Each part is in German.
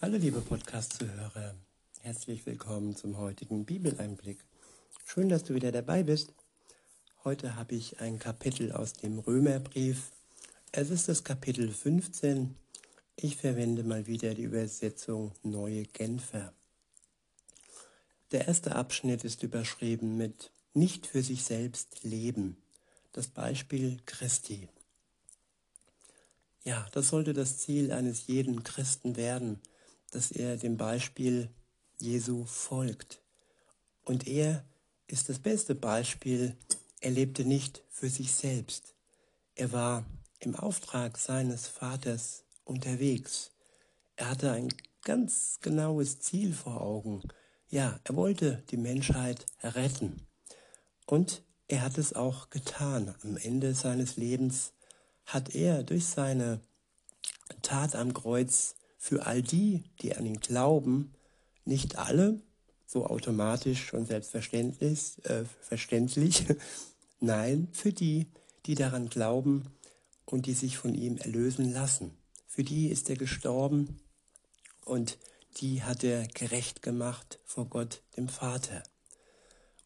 Hallo liebe Podcast-Zuhörer, herzlich willkommen zum heutigen Bibeleinblick. Schön, dass du wieder dabei bist. Heute habe ich ein Kapitel aus dem Römerbrief. Es ist das Kapitel 15. Ich verwende mal wieder die Übersetzung Neue Genfer. Der erste Abschnitt ist überschrieben mit Nicht für sich selbst leben. Das Beispiel Christi. Ja, das sollte das Ziel eines jeden Christen werden, dass er dem Beispiel Jesu folgt. Und er ist das beste Beispiel. Er lebte nicht für sich selbst. Er war im Auftrag seines Vaters unterwegs. Er hatte ein ganz genaues Ziel vor Augen. Ja, er wollte die Menschheit retten. Und er hat es auch getan. Am Ende seines Lebens hat er durch seine Tat am Kreuz für all die, die an ihn glauben, nicht alle, so automatisch und selbstverständlich, äh, verständlich, nein, für die, die daran glauben und die sich von ihm erlösen lassen. Für die ist er gestorben und die hat er gerecht gemacht vor Gott, dem Vater.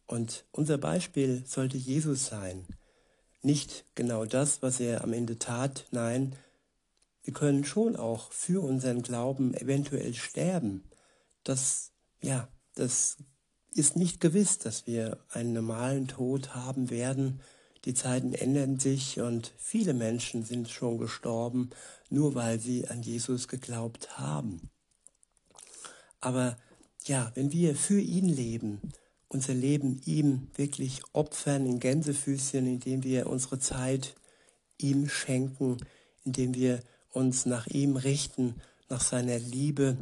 Und unser Beispiel sollte Jesus sein. Nicht genau das, was er am Ende tat, nein, wir können schon auch für unseren Glauben eventuell sterben. Das, ja, das ist nicht gewiss, dass wir einen normalen Tod haben werden. Die Zeiten ändern sich und viele Menschen sind schon gestorben, nur weil sie an Jesus geglaubt haben. Aber ja, wenn wir für ihn leben, unser Leben ihm wirklich opfern in Gänsefüßchen, indem wir unsere Zeit ihm schenken, indem wir uns nach ihm richten, nach seiner Liebe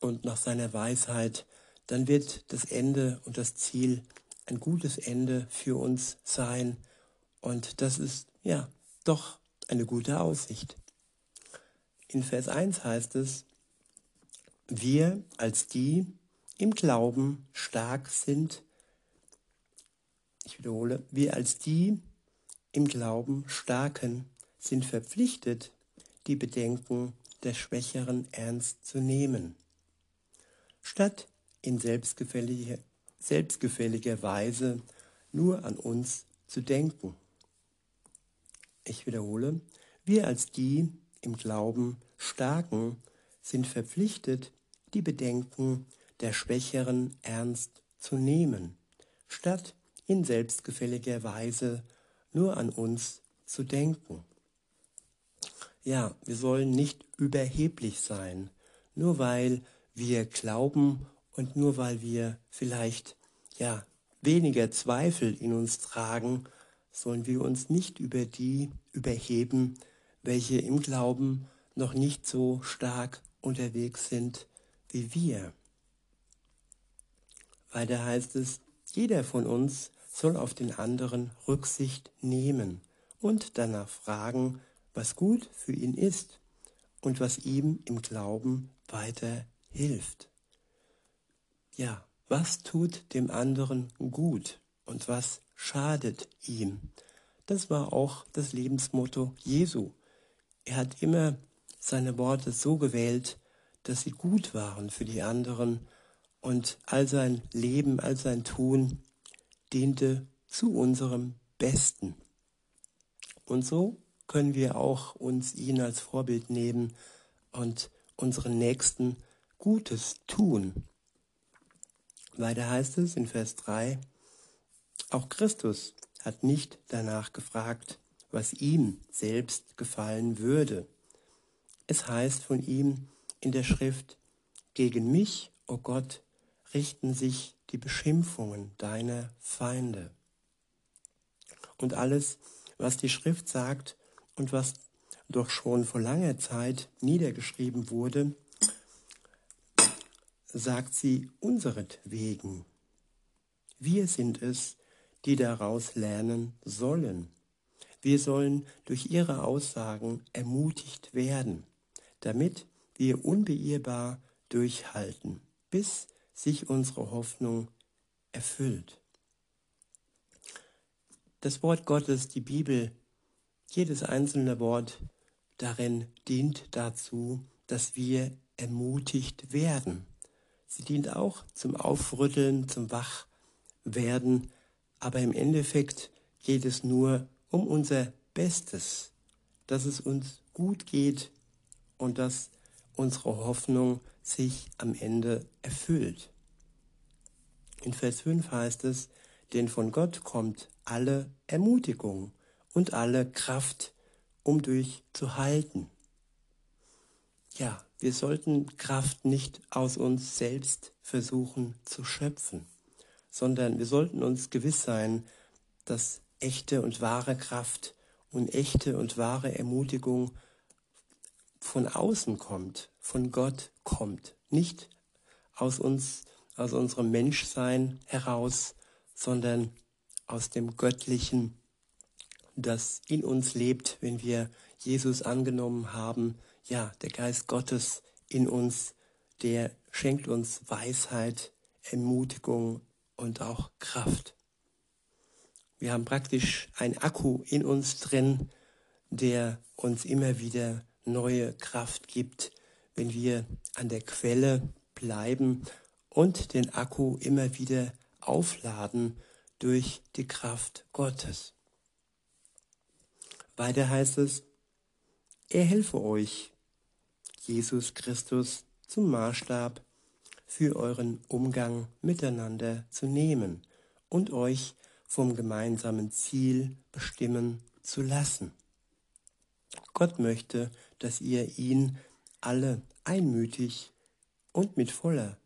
und nach seiner Weisheit, dann wird das Ende und das Ziel ein gutes Ende für uns sein. Und das ist ja doch eine gute Aussicht. In Vers 1 heißt es, wir als die im Glauben stark sind, ich wiederhole, wir als die im Glauben starken sind verpflichtet, die Bedenken der Schwächeren ernst zu nehmen. Statt in selbstgefälliger, selbstgefälliger Weise nur an uns zu denken. Ich wiederhole, wir als die im Glauben Starken sind verpflichtet, die Bedenken der Schwächeren ernst zu nehmen, statt in selbstgefälliger Weise nur an uns zu denken. Ja, wir sollen nicht überheblich sein, nur weil wir glauben und nur weil wir vielleicht ja weniger Zweifel in uns tragen, sollen wir uns nicht über die überheben, welche im Glauben noch nicht so stark unterwegs sind wie wir. Weiter heißt es, jeder von uns soll auf den anderen Rücksicht nehmen und danach fragen, was gut für ihn ist und was ihm im Glauben weiter hilft. Ja, was tut dem anderen gut und was schadet ihm? Das war auch das Lebensmotto Jesu. Er hat immer seine Worte so gewählt, dass sie gut waren für die anderen und all sein Leben, all sein Tun diente zu unserem Besten. Und so können wir auch uns ihn als Vorbild nehmen und unseren Nächsten Gutes tun. Weiter heißt es in Vers 3, auch Christus hat nicht danach gefragt, was ihm selbst gefallen würde. Es heißt von ihm in der Schrift, gegen mich, o oh Gott, richten sich die Beschimpfungen deiner Feinde. Und alles, was die Schrift sagt, und was doch schon vor langer Zeit niedergeschrieben wurde, sagt sie unseretwegen. Wir sind es, die daraus lernen sollen. Wir sollen durch ihre Aussagen ermutigt werden, damit wir unbeirrbar durchhalten, bis sich unsere Hoffnung erfüllt. Das Wort Gottes, die Bibel, jedes einzelne Wort darin dient dazu, dass wir ermutigt werden. Sie dient auch zum Aufrütteln, zum Wachwerden, aber im Endeffekt geht es nur um unser Bestes, dass es uns gut geht und dass unsere Hoffnung sich am Ende erfüllt. In Vers 5 heißt es, denn von Gott kommt alle Ermutigung und alle Kraft, um durchzuhalten. Ja, wir sollten Kraft nicht aus uns selbst versuchen zu schöpfen, sondern wir sollten uns gewiss sein, dass echte und wahre Kraft und echte und wahre Ermutigung von außen kommt, von Gott kommt, nicht aus uns, aus unserem Menschsein heraus, sondern aus dem Göttlichen, das in uns lebt, wenn wir Jesus angenommen haben. Ja, der Geist Gottes in uns, der schenkt uns Weisheit, Ermutigung und auch Kraft. Wir haben praktisch ein Akku in uns drin, der uns immer wieder neue Kraft gibt, wenn wir an der Quelle bleiben und den Akku immer wieder aufladen durch die Kraft Gottes. Weiter heißt es, er helfe euch, Jesus Christus zum Maßstab für euren Umgang miteinander zu nehmen und euch vom gemeinsamen Ziel bestimmen zu lassen. Gott möchte, dass ihr ihn alle einmütig und mit voller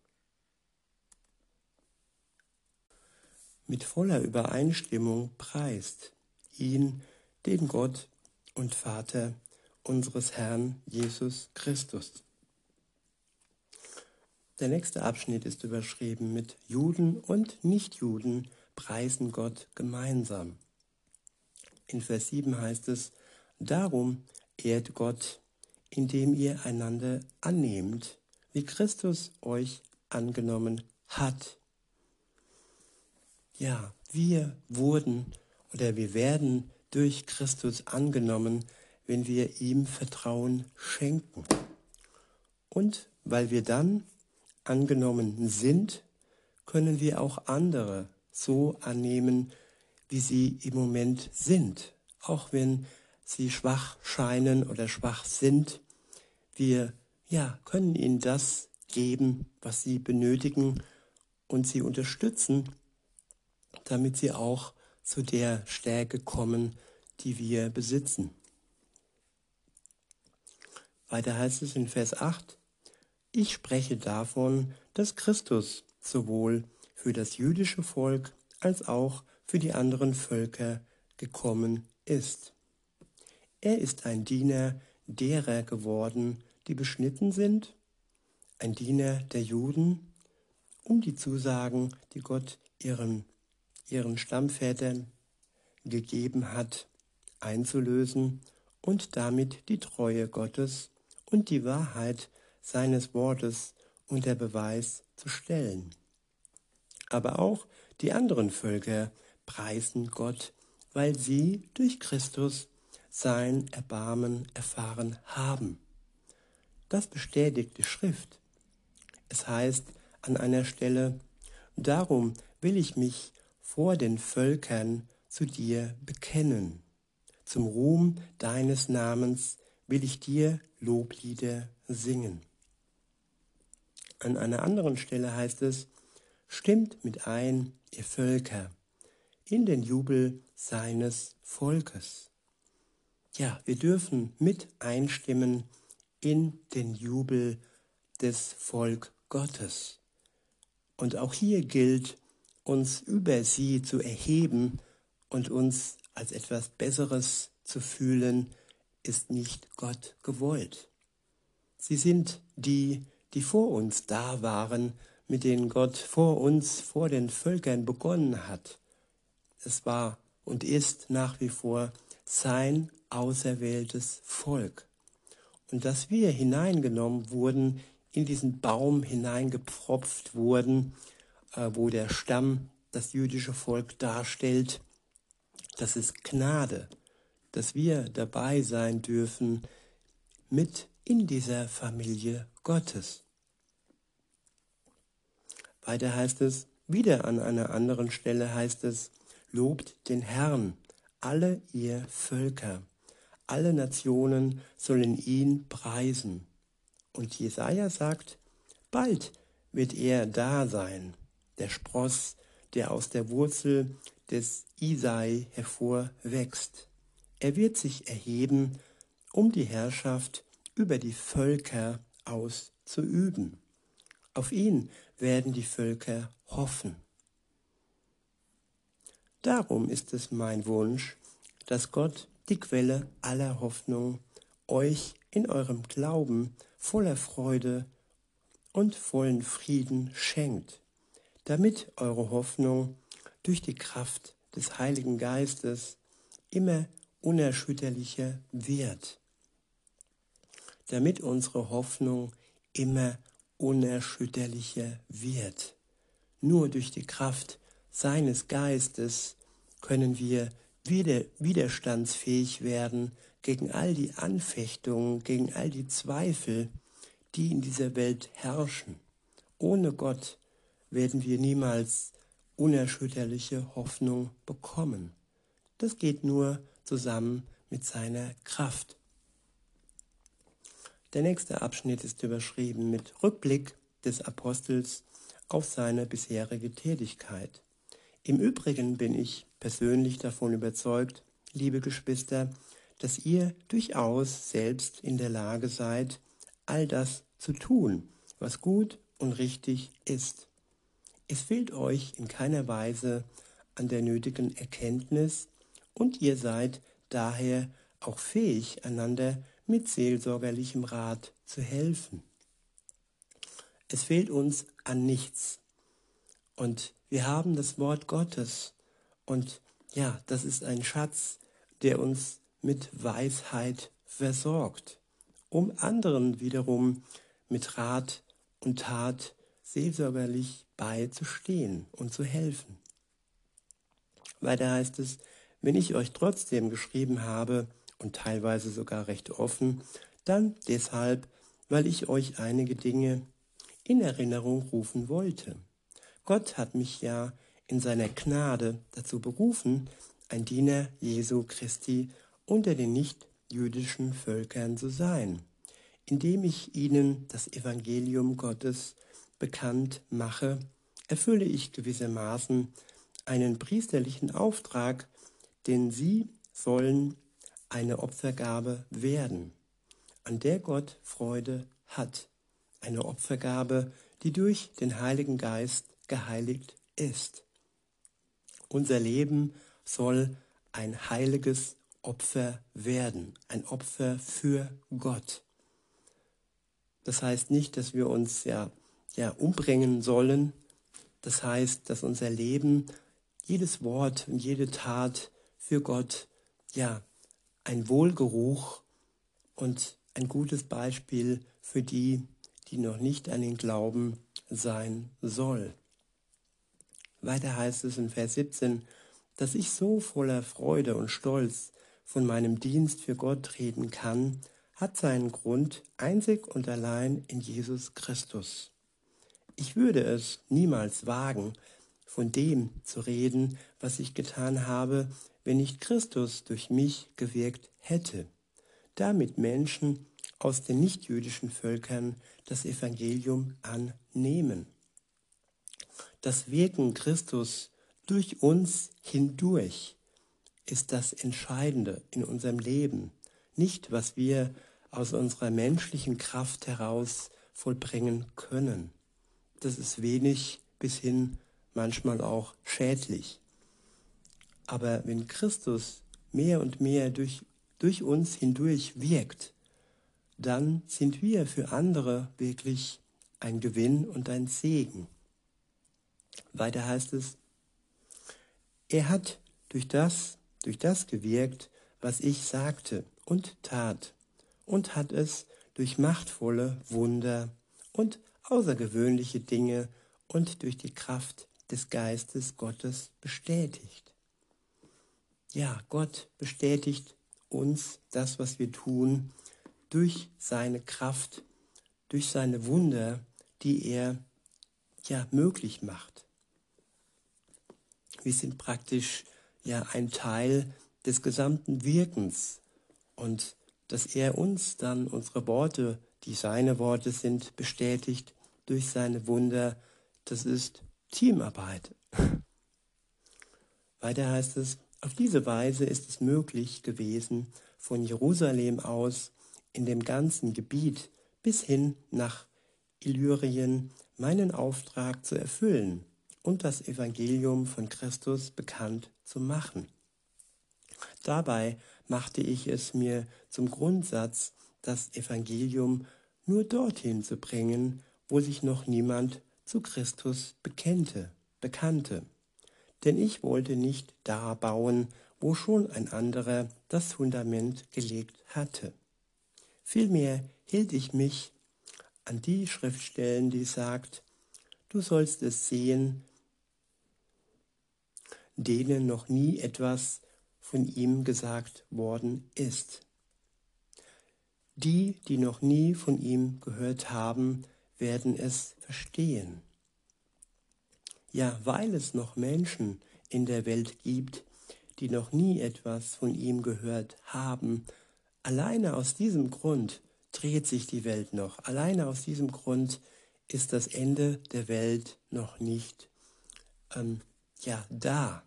mit voller Übereinstimmung preist, ihn, den Gott und Vater unseres Herrn Jesus Christus. Der nächste Abschnitt ist überschrieben mit Juden und Nichtjuden preisen Gott gemeinsam. In Vers 7 heißt es, Darum ehrt Gott, indem ihr einander annehmt, wie Christus euch angenommen hat. Ja, wir wurden oder wir werden durch Christus angenommen, wenn wir ihm Vertrauen schenken. Und weil wir dann angenommen sind, können wir auch andere so annehmen, wie sie im Moment sind, auch wenn sie schwach scheinen oder schwach sind. Wir ja, können ihnen das geben, was sie benötigen und sie unterstützen, damit sie auch zu der Stärke kommen, die wir besitzen. Weiter heißt es in Vers 8, ich spreche davon, dass Christus sowohl für das jüdische Volk als auch für die anderen Völker gekommen ist. Er ist ein Diener derer geworden, die beschnitten sind, ein Diener der Juden, um die Zusagen, die Gott ihren ihren Stammvätern gegeben hat, einzulösen und damit die Treue Gottes und die Wahrheit seines Wortes unter Beweis zu stellen. Aber auch die anderen Völker preisen Gott, weil sie durch Christus sein Erbarmen erfahren haben. Das bestätigt die Schrift. Es heißt an einer Stelle, darum will ich mich vor den Völkern zu dir bekennen. Zum Ruhm deines Namens will ich dir Loblieder singen. An einer anderen Stelle heißt es, Stimmt mit ein, ihr Völker, in den Jubel seines Volkes. Ja, wir dürfen mit einstimmen in den Jubel des Volk Gottes. Und auch hier gilt, uns über sie zu erheben und uns als etwas Besseres zu fühlen, ist nicht Gott gewollt. Sie sind die, die vor uns da waren, mit denen Gott vor uns, vor den Völkern begonnen hat. Es war und ist nach wie vor sein auserwähltes Volk. Und dass wir hineingenommen wurden, in diesen Baum hineingepfropft wurden, äh, wo der Stamm das jüdische Volk darstellt. Das ist Gnade, dass wir dabei sein dürfen, mit in dieser Familie Gottes. Weiter heißt es, wieder an einer anderen Stelle heißt es, lobt den Herrn, alle ihr Völker, alle Nationen sollen ihn preisen. Und Jesaja sagt, bald wird er da sein, der Spross, der aus der Wurzel des Isai hervorwächst. Er wird sich erheben, um die Herrschaft über die Völker auszuüben. Auf ihn werden die Völker hoffen. Darum ist es mein Wunsch, dass Gott, die Quelle aller Hoffnung, euch in eurem Glauben voller Freude und vollen Frieden schenkt, damit eure Hoffnung durch die Kraft des Heiligen Geistes immer unerschütterlicher wird, damit unsere Hoffnung immer unerschütterlicher wird. Nur durch die Kraft seines Geistes können wir wieder widerstandsfähig werden gegen all die Anfechtungen, gegen all die Zweifel, die in dieser Welt herrschen. Ohne Gott werden wir niemals unerschütterliche Hoffnung bekommen. Das geht nur zusammen mit seiner Kraft. Der nächste Abschnitt ist überschrieben mit Rückblick des Apostels auf seine bisherige Tätigkeit. Im Übrigen bin ich persönlich davon überzeugt, liebe Geschwister, dass ihr durchaus selbst in der Lage seid, all das zu tun, was gut und richtig ist. Es fehlt euch in keiner Weise an der nötigen Erkenntnis und ihr seid daher auch fähig, einander mit seelsorgerlichem Rat zu helfen. Es fehlt uns an nichts. Und wir haben das Wort Gottes. Und ja, das ist ein Schatz, der uns mit Weisheit versorgt, um anderen wiederum mit Rat und Tat seelsorgerlich beizustehen und zu helfen. Weiter heißt es, wenn ich euch trotzdem geschrieben habe, und teilweise sogar recht offen, dann deshalb, weil ich euch einige Dinge in Erinnerung rufen wollte. Gott hat mich ja in seiner Gnade dazu berufen, ein Diener Jesu Christi unter den nichtjüdischen Völkern zu sein, indem ich ihnen das Evangelium Gottes bekannt mache, erfülle ich gewissermaßen einen priesterlichen Auftrag, den sie sollen eine Opfergabe werden, an der Gott Freude hat. Eine Opfergabe, die durch den Heiligen Geist geheiligt ist. Unser Leben soll ein heiliges Opfer werden, ein Opfer für Gott. Das heißt nicht, dass wir uns ja, ja umbringen sollen. Das heißt, dass unser Leben, jedes Wort und jede Tat für Gott ja ein Wohlgeruch und ein gutes Beispiel für die, die noch nicht an den Glauben sein soll. Weiter heißt es in Vers 17, dass ich so voller Freude und Stolz von meinem Dienst für Gott reden kann, hat seinen Grund einzig und allein in Jesus Christus. Ich würde es niemals wagen, von dem zu reden, was ich getan habe, wenn nicht Christus durch mich gewirkt hätte, damit Menschen aus den nichtjüdischen Völkern das Evangelium annehmen. Das Wirken Christus durch uns hindurch ist das Entscheidende in unserem Leben, nicht was wir aus unserer menschlichen Kraft heraus vollbringen können. Das ist wenig bis hin manchmal auch schädlich. Aber wenn Christus mehr und mehr durch, durch uns hindurch wirkt, dann sind wir für andere wirklich ein Gewinn und ein Segen. Weiter heißt es, er hat durch das, durch das gewirkt, was ich sagte und tat, und hat es durch machtvolle Wunder und außergewöhnliche Dinge und durch die Kraft des Geistes Gottes bestätigt ja, Gott bestätigt uns das, was wir tun, durch seine Kraft, durch seine Wunder, die er ja möglich macht. Wir sind praktisch ja ein Teil des gesamten Wirkens und dass er uns dann unsere Worte, die seine Worte sind, bestätigt durch seine Wunder, das ist Teamarbeit. Weiter heißt es, auf diese Weise ist es möglich gewesen, von Jerusalem aus in dem ganzen Gebiet bis hin nach Illyrien meinen Auftrag zu erfüllen und das Evangelium von Christus bekannt zu machen. Dabei machte ich es mir zum Grundsatz, das Evangelium nur dorthin zu bringen, wo sich noch niemand zu Christus bekennte, bekannte. Denn ich wollte nicht da bauen, wo schon ein anderer das Fundament gelegt hatte. Vielmehr hielt ich mich an die Schriftstellen, die sagt, du sollst es sehen, denen noch nie etwas von ihm gesagt worden ist. Die, die noch nie von ihm gehört haben, werden es verstehen. Ja, weil es noch Menschen in der Welt gibt, die noch nie etwas von ihm gehört haben, alleine aus diesem Grund dreht sich die Welt noch. Alleine aus diesem Grund ist das Ende der Welt noch nicht ähm, ja, da.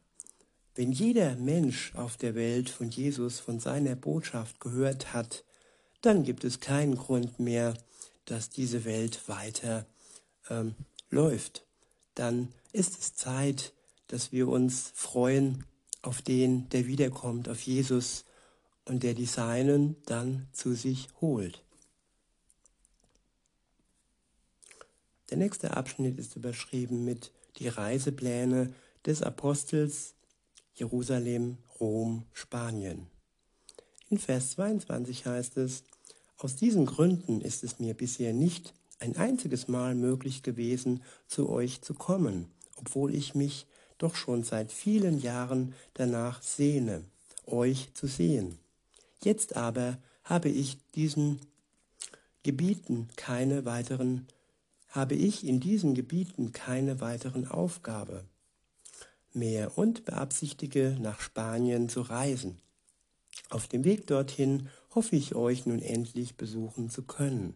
Wenn jeder Mensch auf der Welt von Jesus, von seiner Botschaft gehört hat, dann gibt es keinen Grund mehr, dass diese Welt weiter ähm, läuft. Dann ist es Zeit, dass wir uns freuen auf den, der wiederkommt, auf Jesus und der die Seinen dann zu sich holt. Der nächste Abschnitt ist überschrieben mit die Reisepläne des Apostels Jerusalem, Rom, Spanien. In Vers 22 heißt es, aus diesen Gründen ist es mir bisher nicht ein einziges Mal möglich gewesen, zu euch zu kommen, obwohl ich mich doch schon seit vielen Jahren danach sehne, euch zu sehen. Jetzt aber habe ich diesen Gebieten keine weiteren, habe ich in diesen Gebieten keine weiteren Aufgabe mehr und beabsichtige nach Spanien zu reisen. Auf dem Weg dorthin hoffe ich euch nun endlich besuchen zu können,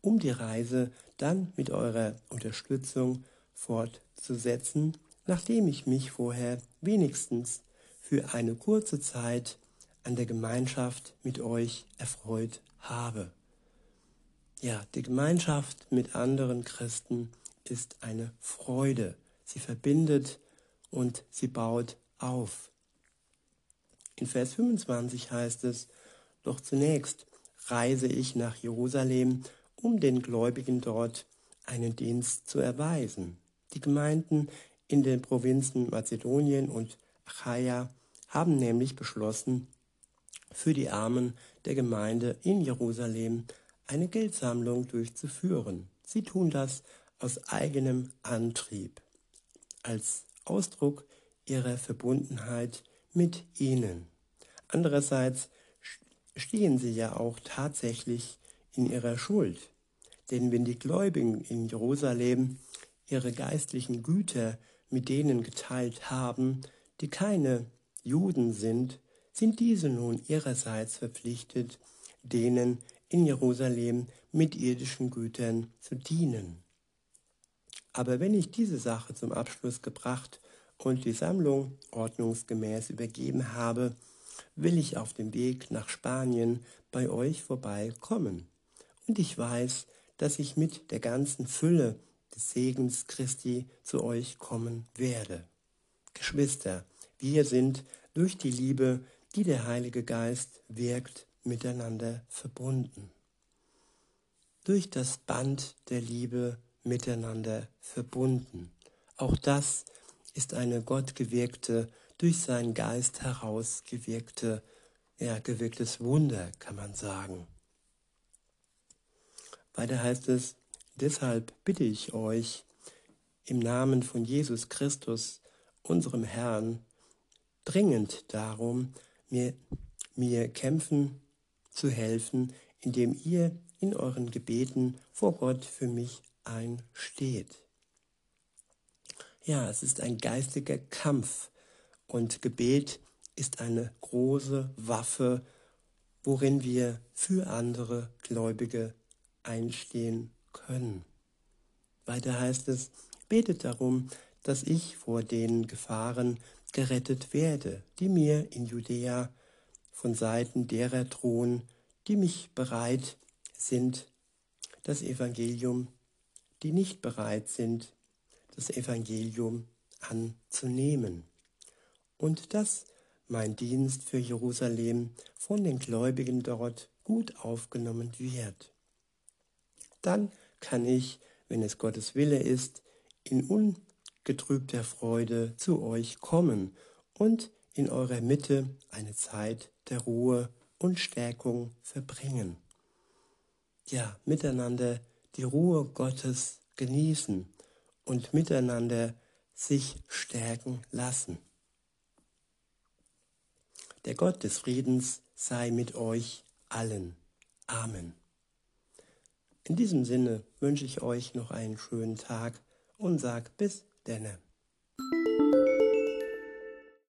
um die Reise dann mit eurer Unterstützung fortzusetzen, nachdem ich mich vorher wenigstens für eine kurze Zeit an der Gemeinschaft mit euch erfreut habe. Ja, die Gemeinschaft mit anderen Christen ist eine Freude. Sie verbindet und sie baut auf. In Vers 25 heißt es, doch zunächst reise ich nach Jerusalem, um den Gläubigen dort einen Dienst zu erweisen. Die Gemeinden in den Provinzen Mazedonien und Achaia haben nämlich beschlossen, für die Armen der Gemeinde in Jerusalem eine Geldsammlung durchzuführen. Sie tun das aus eigenem Antrieb, als Ausdruck ihrer Verbundenheit mit ihnen. Andererseits stehen sie ja auch tatsächlich in ihrer Schuld. Denn wenn die Gläubigen in Jerusalem ihre geistlichen Güter mit denen geteilt haben, die keine Juden sind, sind diese nun ihrerseits verpflichtet, denen in Jerusalem mit irdischen Gütern zu dienen. Aber wenn ich diese Sache zum Abschluss gebracht und die Sammlung ordnungsgemäß übergeben habe, will ich auf dem Weg nach Spanien bei euch vorbeikommen. Und ich weiß, dass ich mit der ganzen Fülle des Segens Christi zu euch kommen werde. Geschwister, wir sind durch die Liebe, die der Heilige Geist wirkt, miteinander verbunden. Durch das Band der Liebe miteinander verbunden. Auch das ist eine gottgewirkte durch seinen Geist heraus gewirkte, ja, gewirktes Wunder, kann man sagen. Weiter heißt es, deshalb bitte ich euch im Namen von Jesus Christus, unserem Herrn, dringend darum, mir, mir kämpfen zu helfen, indem ihr in euren Gebeten vor Gott für mich einsteht. Ja, es ist ein geistiger Kampf und Gebet ist eine große Waffe, worin wir für andere Gläubige einstehen können. Weiter heißt es, betet darum, dass ich vor den Gefahren gerettet werde, die mir in Judäa von Seiten derer drohen, die mich bereit sind, das Evangelium, die nicht bereit sind, das Evangelium anzunehmen. Und dass mein Dienst für Jerusalem von den Gläubigen dort gut aufgenommen wird. Dann kann ich, wenn es Gottes Wille ist, in ungetrübter Freude zu euch kommen und in eurer Mitte eine Zeit der Ruhe und Stärkung verbringen. Ja, miteinander die Ruhe Gottes genießen und miteinander sich stärken lassen. Der Gott des Friedens sei mit euch allen. Amen. In diesem Sinne wünsche ich euch noch einen schönen Tag und sag bis denne.